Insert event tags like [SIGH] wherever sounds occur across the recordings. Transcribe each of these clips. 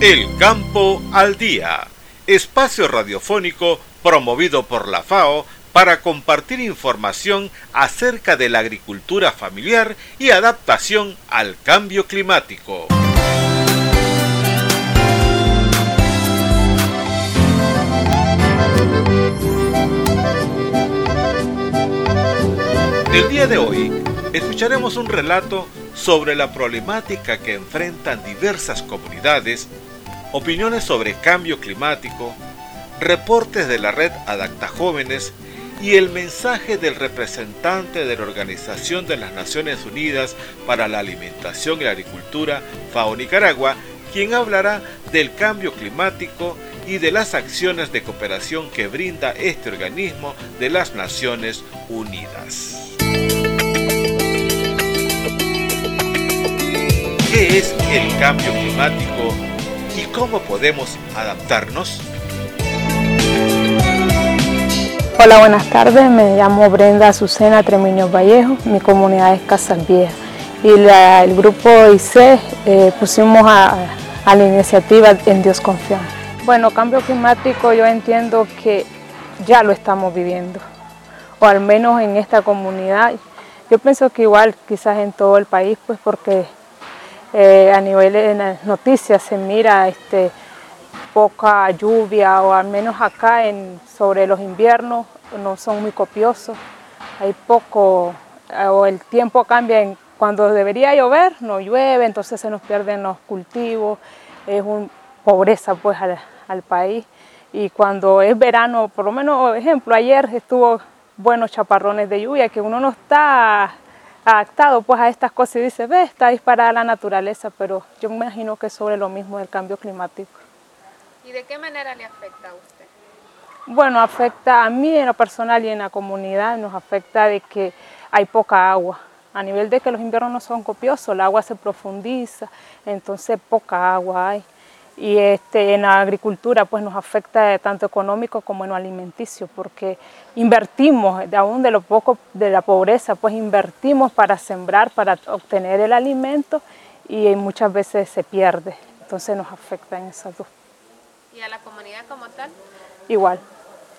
El Campo al Día, espacio radiofónico promovido por la FAO para compartir información acerca de la agricultura familiar y adaptación al cambio climático. El día de hoy escucharemos un relato sobre la problemática que enfrentan diversas comunidades opiniones sobre cambio climático, reportes de la red Adapta Jóvenes y el mensaje del representante de la Organización de las Naciones Unidas para la Alimentación y la Agricultura, FAO Nicaragua, quien hablará del cambio climático y de las acciones de cooperación que brinda este organismo de las Naciones Unidas. ¿Qué es el cambio climático y cómo podemos adaptarnos? Hola, buenas tardes. Me llamo Brenda Azucena Tremeño Vallejo. Mi comunidad es Casas Viejas. Y el grupo ICE eh, pusimos a, a, la iniciativa En Dios Confiamos. Bueno, cambio climático yo entiendo que ya lo estamos viviendo, o al menos en esta comunidad. Yo pienso que igual quizás en todo el país, pues porque eh, a nivel de las noticias se mira este, poca lluvia o al menos acá en, sobre los inviernos no son muy copiosos, hay poco eh, o el tiempo cambia en, cuando debería llover no llueve, entonces se nos pierden los cultivos, es una pobreza pues al, al país. Y cuando es verano, por lo menos ejemplo ayer estuvo buenos chaparrones de lluvia que uno no está adaptado pues a estas cosas y dice, ve, está disparada la naturaleza, pero yo me imagino que es sobre lo mismo del cambio climático. ¿Y de qué manera le afecta a usted? Bueno, afecta a mí en lo personal y en la comunidad, nos afecta de que hay poca agua. A nivel de que los inviernos no son copiosos, el agua se profundiza, entonces poca agua hay y este, en la agricultura pues nos afecta tanto económico como en lo alimenticio porque invertimos, de aún de lo poco de la pobreza, pues invertimos para sembrar, para obtener el alimento y muchas veces se pierde, entonces nos afecta en esas dos. ¿Y a la comunidad como tal? Igual,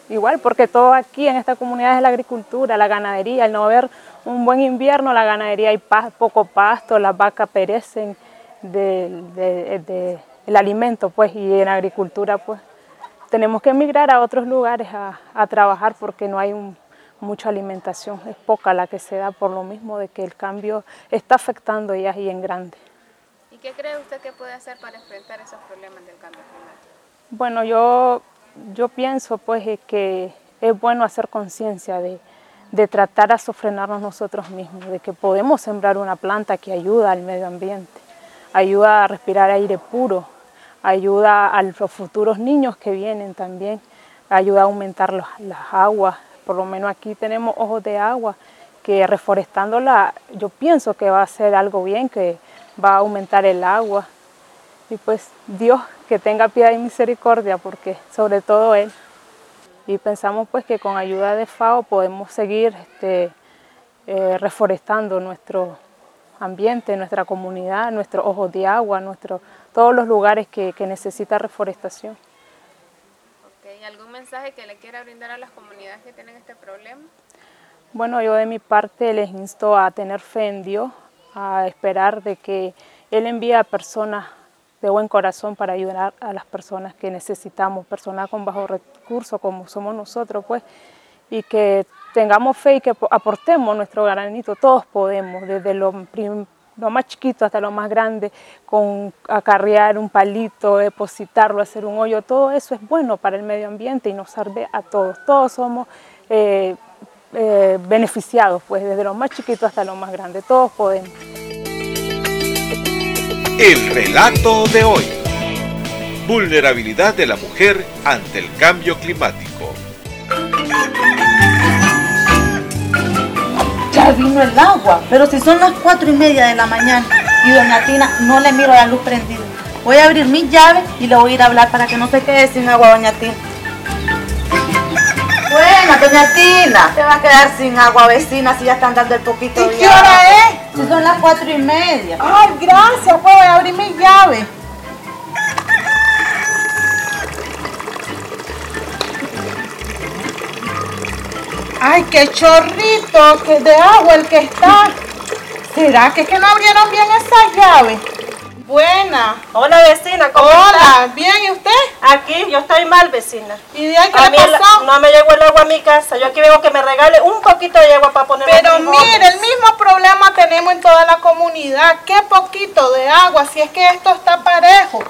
igual, porque todo aquí en esta comunidad es la agricultura, la ganadería, al no haber un buen invierno, la ganadería hay poco pasto, las vacas perecen de, de, de el alimento, pues, y en agricultura, pues, tenemos que emigrar a otros lugares a, a trabajar porque no hay un, mucha alimentación, es poca la que se da por lo mismo de que el cambio está afectando ya y en grande. ¿Y qué cree usted que puede hacer para enfrentar esos problemas del cambio climático? Bueno, yo, yo pienso pues que es bueno hacer conciencia de, de tratar a sofrenarnos nosotros mismos, de que podemos sembrar una planta que ayuda al medio ambiente, ayuda a respirar aire puro, ayuda a los futuros niños que vienen también, ayuda a aumentar los, las aguas, por lo menos aquí tenemos ojos de agua, que reforestándola yo pienso que va a ser algo bien, que va a aumentar el agua. Y pues Dios que tenga piedad y misericordia, porque sobre todo Él. Y pensamos pues que con ayuda de FAO podemos seguir este, eh, reforestando nuestro ambiente, nuestra comunidad, nuestros ojos de agua, nuestro, todos los lugares que, que necesita reforestación. Okay. ¿Algún mensaje que le quiera brindar a las comunidades que tienen este problema? Bueno, yo de mi parte les insto a tener fe en Dios, a esperar de que Él envíe a personas de buen corazón para ayudar a las personas que necesitamos, personas con bajos recursos como somos nosotros, pues, y que tengamos fe y que aportemos nuestro granito, todos podemos, desde lo, más chiquito hasta lo más grande, con acarrear un palito, depositarlo, hacer un hoyo, todo eso es bueno para el medio ambiente y nos sirve a todos, todos somos eh, eh, beneficiados, pues desde lo más chiquito hasta lo más grande, todos podemos. El relato de hoy. Vulnerabilidad de la mujer ante el cambio climático. Vino el agua, pero si son las cuatro y media de la mañana y doña Tina no le miro la luz prendida. Voy a abrir mis llaves y le voy a ir a hablar para que no se quede sin agua doña Tina. [LAUGHS] Bueno, doña Tina, te va a quedar sin agua vecina si ya están dando el poquito ¿Y qué hora es? Si son las cuatro y media. Ay, gracias, pues voy a abrir mis llaves. Ay, qué chorrito que de agua el que está. ¿Será que, que no abrieron bien esa llave? Buena. Hola vecina, ¿cómo Hola, bien, ¿y usted? Aquí, yo estoy mal vecina. ¿Y de ahí qué A le pasó? no me llegó el agua a mi casa. Yo aquí vengo que me regale un poquito de agua para poner Pero mire, el mismo problema tenemos en toda la comunidad. Qué poquito de agua, si es que esto está parejo.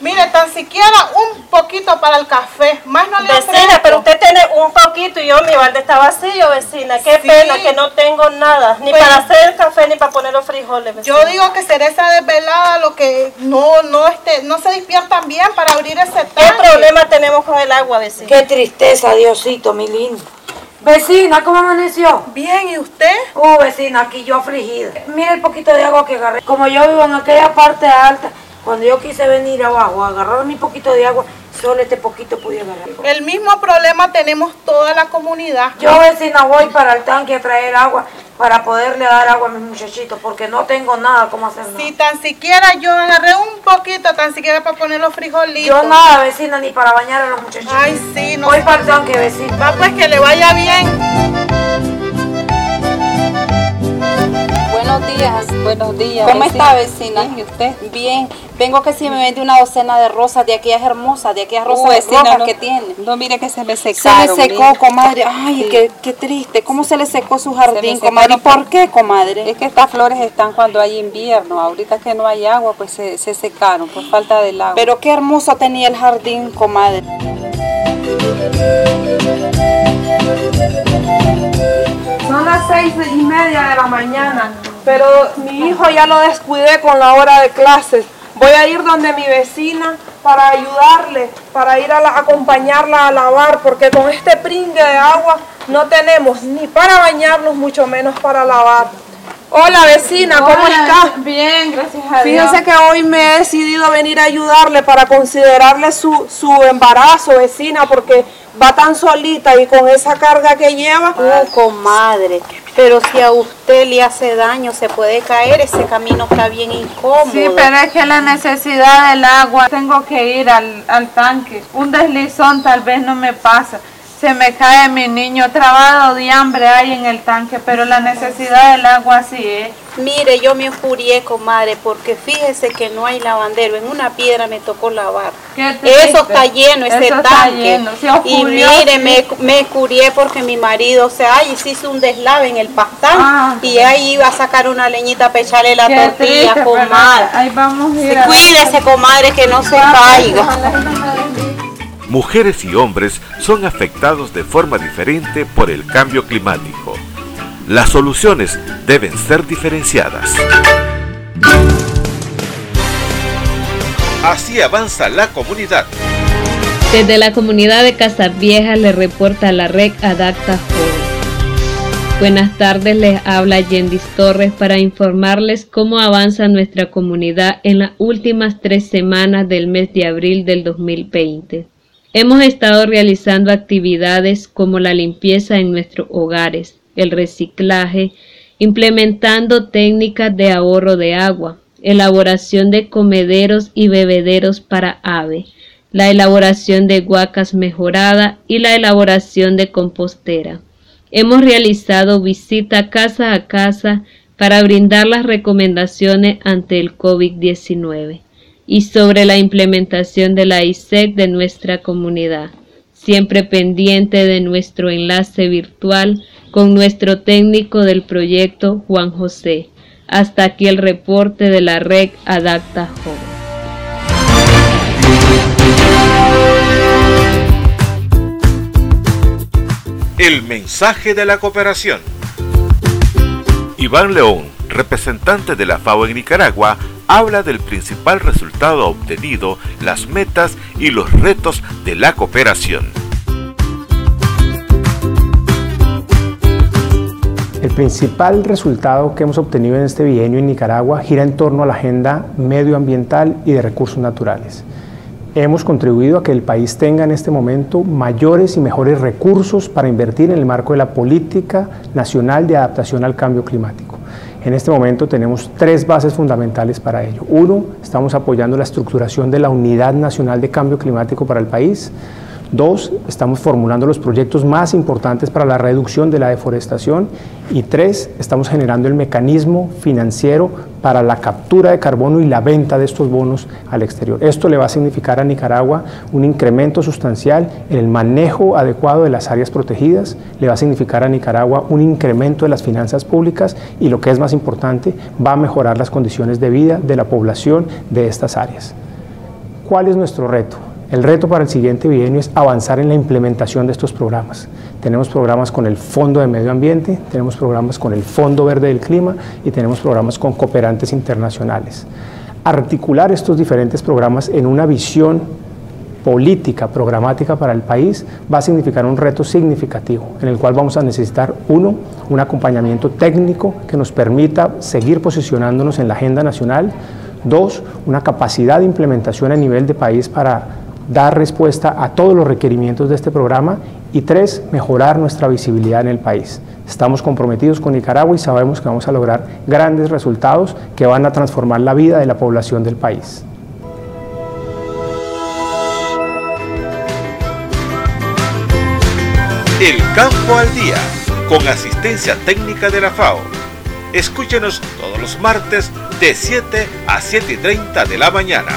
Mire, tan siquiera un poquito para el café, más no le Vecina, pero usted tiene un poquito y yo mi balde está vacío, vecina. Qué Sí. pena que no tengo nada, ni Pues- para hacer el café ni para poner los frijoles, vecina. Yo digo que será esa desvelada lo que no, no, este, no se despiertan bien para abrir ese tanque. ¿Qué problema tenemos con el agua, vecina? Qué tristeza, Diosito, mi lindo. Vecina, ¿cómo amaneció? Bien, ¿y usted? Uh, vecina, aquí yo afligida. Mira el poquito de agua que agarré. Como yo vivo en aquella parte alta, cuando yo quise venir abajo a agarrar mi poquito de agua, solo este poquito pude agarrar. El mismo problema tenemos toda la comunidad. Yo, vecina, voy para el tanque a traer agua para poderle dar agua a mis muchachitos, porque no tengo nada como hacer nada. Si tan siquiera yo agarré un poquito, tan siquiera para poner los frijolitos. Yo nada, vecina, ni para bañar a los muchachitos. Ay, sí, no Voy para el tanque, vecina. Va pues que le vaya bien. Buenos días. Buenos días. ¿Cómo vecina. está, vecina? Bien, ¿y usted? Bien. Vengo que si me vende una docena de rosas, de aquellas hermosas, de aquellas rosas Uh, vecina, rojas no- que tiene. No, mire que se me Se secaron. le secó, mire. comadre. Ay, Sí. qué, qué triste. ¿Cómo se le secó su Se jardín, comadre? ¿Y por qué, comadre? Es que estas flores están cuando hay invierno. Ahorita que no hay agua, pues se, se secaron por falta del agua. Pero qué hermoso tenía el jardín, comadre. Son las seis y media de la mañana, pero mi hijo ya lo descuidé con la hora de clases. Voy a ir donde mi vecina para ayudarle, para ir a la- acompañarla a lavar, porque con este pringue de agua no tenemos ni para bañarnos, mucho menos para lavar. Hola vecina, ¿cómo está? Bien, gracias a Fíjense que hoy me he decidido venir a ayudarle para considerarle su, su embarazo, vecina, porque va tan solita y con esa carga que lleva. Oh, comadre. Pero si a usted le hace daño, se puede caer. Ese camino está bien incómodo. Sí, pero es que la necesidad del agua, tengo que ir al, al tanque. Un deslizón tal vez no me pasa. Se me cae mi niño, trabado de hambre hay en el tanque, pero la necesidad del agua sí es. Mire, yo me enfurié, comadre, porque fíjese que no hay lavandero. En una piedra me tocó lavar. Eso está lleno, ese Eso está tanque. lleno, y mire, me, me curié porque mi marido, o sea, ay, se hizo un deslave en el pastán Ah. y ahí iba a sacar una leñita para echarle la tortilla, triste, comadre. Ahí vamos a ir a- cuídese, comadre, que no se caiga. Mujeres y hombres son afectados de forma diferente por el cambio climático. Las soluciones deben ser diferenciadas. Así avanza la comunidad. Desde la comunidad de Casas Viejas le reporta la red Adapta Joven. Buenas tardes, les habla Yendis Torres para informarles cómo avanza nuestra comunidad en las últimas tres semanas del mes de abril del 2020. Hemos estado realizando actividades como la limpieza en nuestros hogares, el reciclaje, implementando técnicas de ahorro de agua, elaboración de comederos y bebederos para ave, la elaboración de guacas mejorada y la elaboración de compostera. Hemos realizado visita casa a casa para brindar las recomendaciones ante el COVID-19 y sobre la implementación de la ISEC de nuestra comunidad, siempre pendiente de nuestro enlace virtual con nuestro técnico del proyecto Juan José. Hasta aquí el reporte de la red Adapta Joven. El mensaje de la cooperación. Iván León, representante de la FAO en Nicaragua, habla del principal resultado obtenido, las metas y los retos de la cooperación. El principal resultado que hemos obtenido en este bienio en Nicaragua gira en torno a la agenda medioambiental y de recursos naturales. Hemos contribuido a que el país tenga en este momento mayores y mejores recursos para invertir en el marco de la política nacional de adaptación al cambio climático. En este momento tenemos tres bases fundamentales para ello. Uno, estamos apoyando la estructuración de la Unidad Nacional de Cambio Climático para el país. Dos, estamos formulando los proyectos más importantes para la reducción de la deforestación. Y tres, estamos generando el mecanismo financiero para la captura de carbono y la venta de estos bonos al exterior. Esto le va a significar a Nicaragua un incremento sustancial en el manejo adecuado de las áreas protegidas, le va a significar a Nicaragua un incremento de las finanzas públicas y lo que es más importante, va a mejorar las condiciones de vida de la población de estas áreas. ¿Cuál es nuestro reto? El reto para el siguiente bienio es avanzar en la implementación de estos programas. Tenemos programas con el Fondo de Medio Ambiente, tenemos programas con el Fondo Verde del Clima y tenemos programas con cooperantes internacionales. Articular estos diferentes programas en una visión política, programática para el país, va a significar un reto significativo, en el cual vamos a necesitar, uno, un acompañamiento técnico que nos permita seguir posicionándonos en la agenda nacional, dos, una capacidad de implementación a nivel de país para dar respuesta a todos los requerimientos de este programa y tres, mejorar nuestra visibilidad en el país. Estamos comprometidos con Nicaragua y sabemos que vamos a lograr grandes resultados que van a transformar la vida de la población del país. El Campo al Día, con asistencia técnica de la FAO. Escúchenos todos los martes de 7 a 7 y 30 de la mañana.